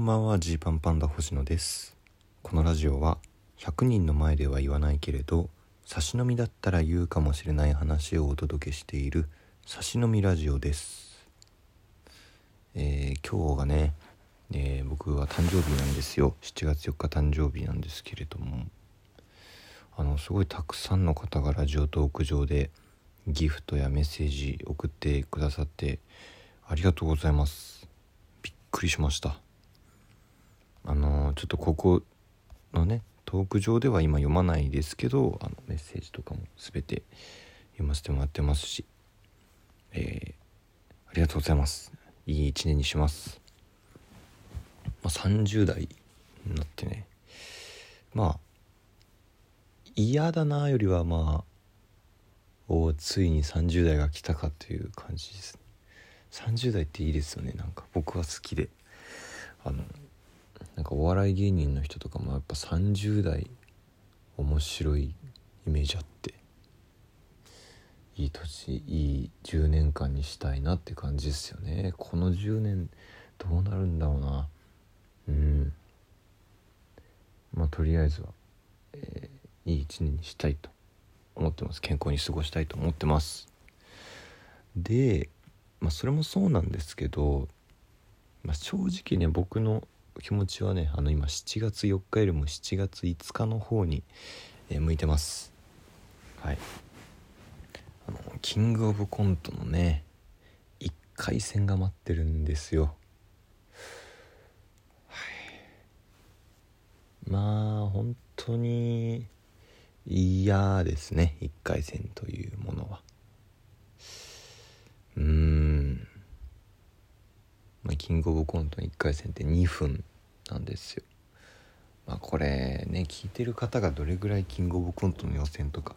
こんばんはジーパンパンダ星野です。このラジオは100人の前では言わないけれど差し飲みだったら言うかもしれない話をお届けしている差し飲みラジオです。えー、今日がね、えー、僕は誕生日なんですよ。7月4日誕生日なんですけれども。あのすごいたくさんの方がラジオトーク上でギフトやメッセージ送ってくださってありがとうございます。びっくりしました。あのちょっとここのねトーク上では今読まないですけどあのメッセージとかも全て読ませてもらってますし、えー、ありがとうございます。いい一年にします、まあ、30代になってね。まあ嫌だなよりはまあおついに30代が来たかという感じです30代っていいですよねなんか。僕は好きで。あのなんかお笑い芸人の人とかもやっぱ30代面白いイメージあっていい年いい10年間にしたいなって感じですよね。この10年どうなるんだろうな。うん。まあとりあえずは、えー、いい一年にしたいと思ってます。健康に過ごしたいと思ってます。でまあそれもそうなんですけど、まあ、正直ね僕の気持ちはねあの今7月4日よりも7月5日の方に、えー、向いてます。はい。あのキングオブコントのね1回戦が待ってるんですよ。はい。まあ本当に嫌ですね1回戦というものは。うーん。まあ、キングオブコントの1回戦って2分なんですよ。まあ、これね聞いてる方がどれぐらいキングオブコントの予選とか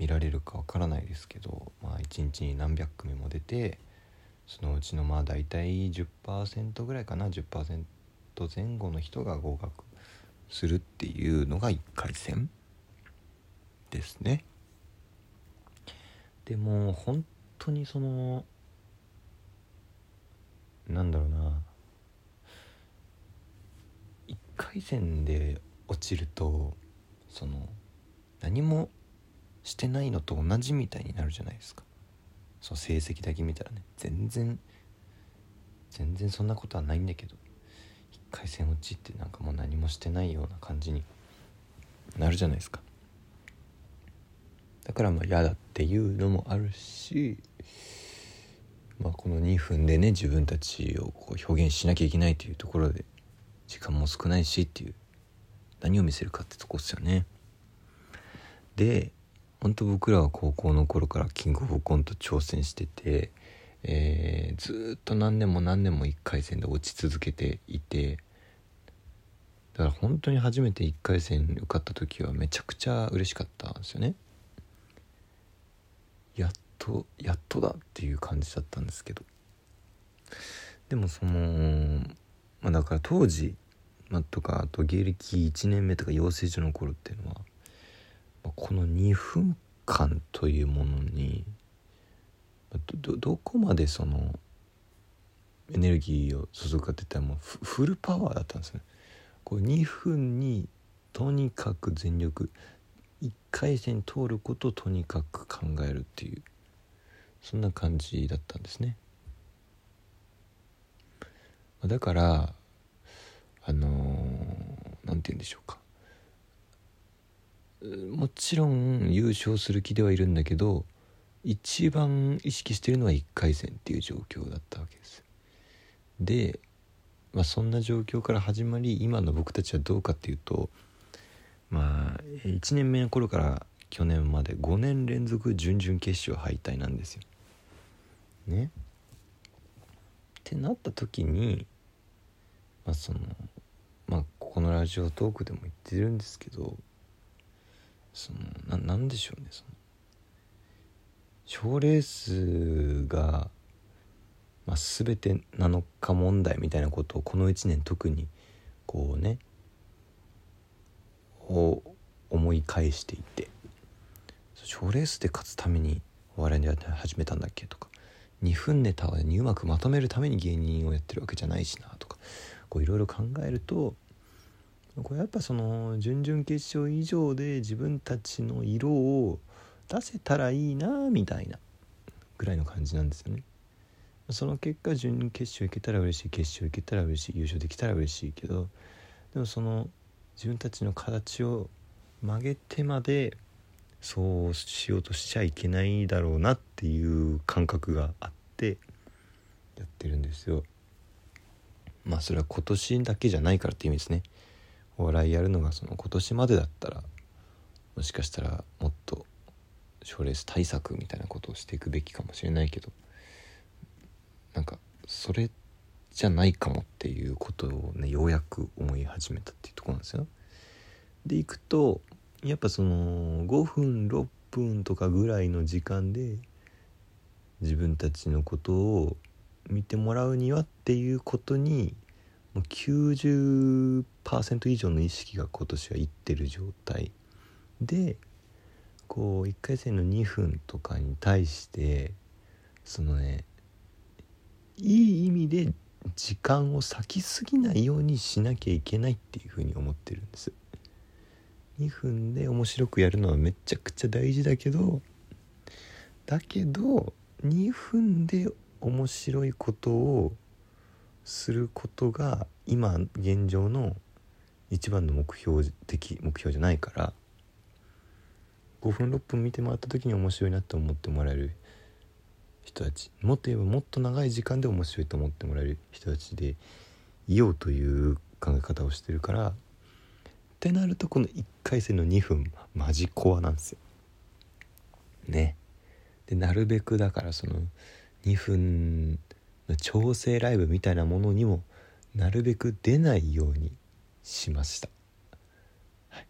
見られるかわからないですけど、まあ、1日に何百組も出てそのうちのまあ大体10%ぐらいかな10%前後の人が合格するっていうのが1回戦ですね。でも本当にそのなんだろうな。1回戦で落ちるとその何もしてないのと同じみたいになるじゃないですか。その成績だけ見たらね。全然全然そんなことはないんだけど。1回戦落ちってなんかもう何もしてないような感じになるじゃないですか。だからまあ嫌だっていうのもあるしまあ、この2分でね自分たちをこう表現しなきゃいけないというところで時間も少ないしっていう何を見せるかってとこですよね。で本当僕らは高校の頃からキングオブコント挑戦してて、えー、ずっと何年も何年も1回戦で落ち続けていてだから本当に初めて1回戦受かった時はめちゃくちゃ嬉しかったんですよね。とやっとだっていう感じだったんですけどでもそのまあだから当時、まあ、とかあと芸歴1年目とか養成所の頃っていうのは、まあ、この2分間というものにどどこまでそのエネルギーを注ぐかって言ったらもうフルパワーだったんですね。こう2分にとにかく全力1回戦通ることをとにかく考えるっていうそんな感じだったんですね。だからあの何、ー、て言うんでしょうか。もちろん優勝する気ではいるんだけど一番意識してるのは1回戦っていう状況だったわけです。で、まあ、そんな状況から始まり今の僕たちはどうかっていうとまあ1年目の頃から去年まで5年連続準々決勝敗退なんですよ。ね。ってなった時にまあそのまあここのラジオトークでも言ってるんですけどそのななんでしょうねその。賞レースが、まあ、全てなのか問題みたいなことをこの1年特にこうねを思い返していて。賞レースで勝つためにお笑いで始めたんだっけとか。2分ネタにうまくまとめるために芸人をやってるわけじゃないしなとかいろいろ考えるとこれやっぱその準々決勝以上で自分たちの色を出せたらいいなみたいなぐらいの感じなんですよね。その結果準決勝行けたら嬉しい決勝行けたら嬉しい優勝できたら嬉しいけどでもその自分たちの形を曲げてまでそうしようとしちゃいけないだろうなっていう感覚があってやってるんですよ。まあそれは今年だけじゃないからっていう意味ですね。お笑いやるのがその今年までだったらもしかしたらもっと賞レース対策みたいなことをしていくべきかもしれないけどなんかそれじゃないかもっていうことをねようやく思い始めたっていうとこなんですよ。でいくとやっぱその5分6分とかぐらいの時間で自分たちのことを見てもらうにはっていうことにもう90%以上の意識が今年はいってる状態でこう1回戦の2分とかに対してそのねいい意味で時間を割きすぎないようにしなきゃいけないっていうふうに思ってるんです。2分で面白くやるのはめちゃくちゃ大事だけどだけど2分で面白いことをすることが今現状の一番の目標的目標じゃないから5分6分見てもらった時に面白いなって思ってもらえる人たちもっと言えばもっと長い時間で面白いと思ってもらえる人たちでいようという考え方をしてるからってなるとこの1回戦の2分マジコアなんですよ。ね。でなるべくだからその2分の調整ライブみたいなものにもなるべく出ないようにしました、はい、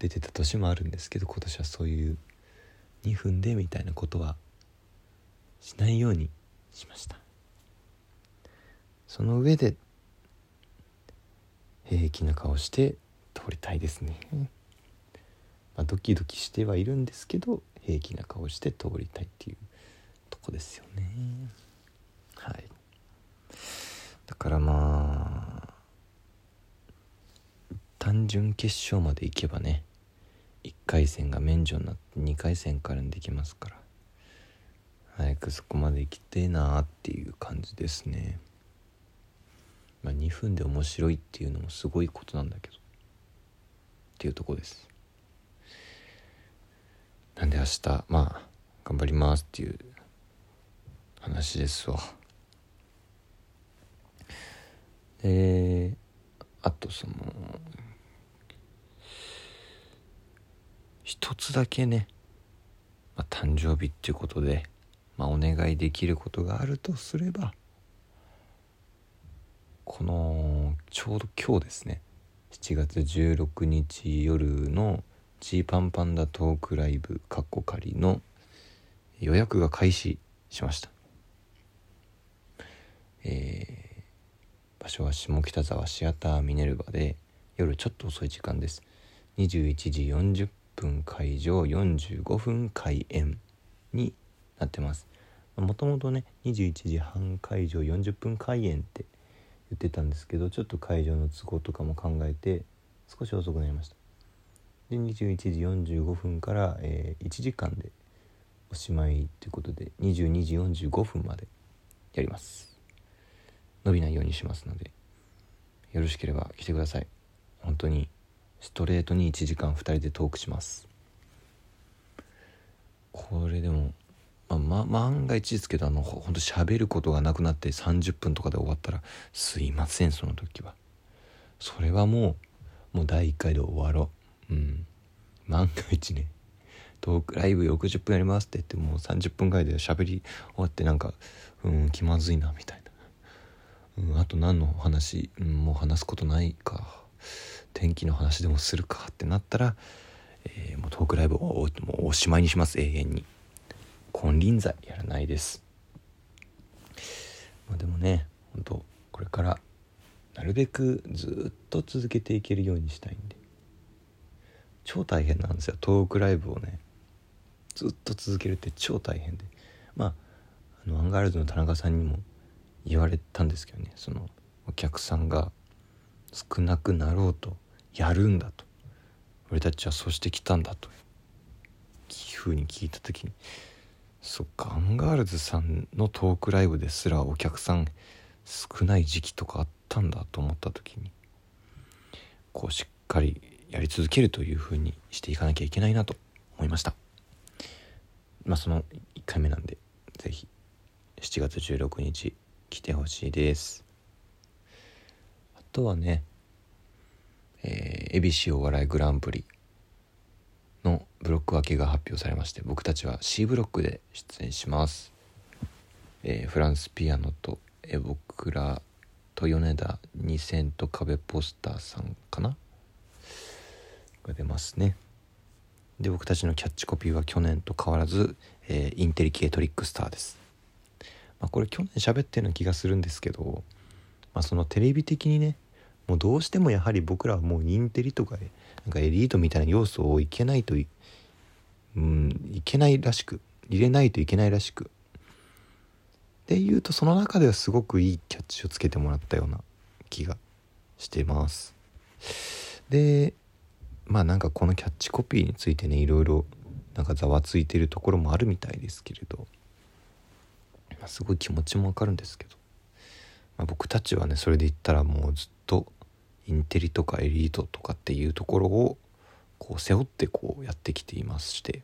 出てた年もあるんですけど今年はそういう2分でみたいなことはしないようにしましたその上で平気な顔して通りたいですね、まあ、ドキドキしてはいるんですけど平気な顔して通りたいっていうとこですよね。はい。だからまあ単純決勝まで行けばね1回戦が免除になって2回戦からできますから早くそこまで行きてえなーっていう感じですね。まあ2分で面白いっていうのもすごいことなんだけど。っていうとこです。なんで明日まあ頑張りますっていう話ですわ。であとその一つだけね、まあ、誕生日っていうことで、まあ、お願いできることがあるとすればこのちょうど今日ですね。7月16日夜のジーパンパンダトークライブカッコ仮の予約が開始しました。えー、場所は下北沢シアターミネルバで夜ちょっと遅い時間です。21時40分会場45分開演になってます。もともとね21時半会場40分開演って言ってたんですけどちょっと会場の都合とかも考えて少し遅くなりました。で21時45分から、えー、1時間でおしまいということで22時45分までやります。伸びないようにしますのでよろしければ来てください。本当にストレートに1時間2人でトークします。これでもまあ、万が一ですけどあのほんと喋ることがなくなって30分とかで終わったらすいませんその時は。それはもうもう第1回で終わろう。うん。万が一ねトークライブ60分やりますって言ってもう30分ぐらいで喋り終わってなんかうん気まずいなみたいな。うん、あと何の話、うん、もう話すことないか天気の話でもするかってなったら、えー、もうトークライブをもうおしまいにします永遠に。金輪際やらないです。まあでもね本当これからなるべくずっと続けていけるようにしたいんで。超大変なんですよ。トークライブをねずっと続けるって超大変で。まああのアンガールズの田中さんにも言われたんですけどね。そのお客さんが少なくなろうとやるんだと。俺たちはそうしてきたんだというふうに聞いた時に。そっか。アンガールズさんのトークライブですらお客さん少ない時期とかあったんだと思った時にこうしっかりやり続けるというふうにしていかなきゃいけないなと思いました。まあその1回目なんで是非7月16日来てほしいです。あとはねえー、恵比寿お笑いグランプリ。ブロック分けが発表されまして僕たちは C ブロックで出演します、えー、フランスピアノとエボクラと米田2000と壁ポスターさんかな？が出ますね。で僕たちのキャッチコピーは去年と変わらず、えー、インテリ系トリックスターです、まあ、これ去年喋ってるような気がするんですけど、まあ、そのテレビ的にねもうどうしてもやはり僕らはもうインテリとかなんかエリートみたいな要素をいけないとい,、うん、いけないらしく入れないといけないらしく。でいうとその中ではすごくいいキャッチをつけてもらったような気がしてます。でまあなんかこのキャッチコピーについてねいろいろなんかざわついてるところもあるみたいですけれど、まあ、すごい気持ちもわかるんですけど、まあ、僕たちはねそれで言ったらもうずっとインテリとかエリートとかっていうところをこう背負ってこうやってきていまして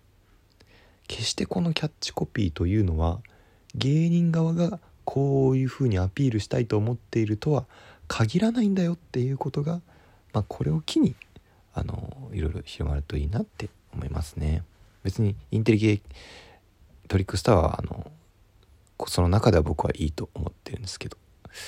決してこのキャッチコピーというのは芸人側がこういうふうにアピールしたいと思っているとは限らないんだよっていうことが、まあ、これを機にあのいろいろ広まるといいなって思いますね。別にインテリ系トリックスターはあのその中では僕はいいと思ってるんですけど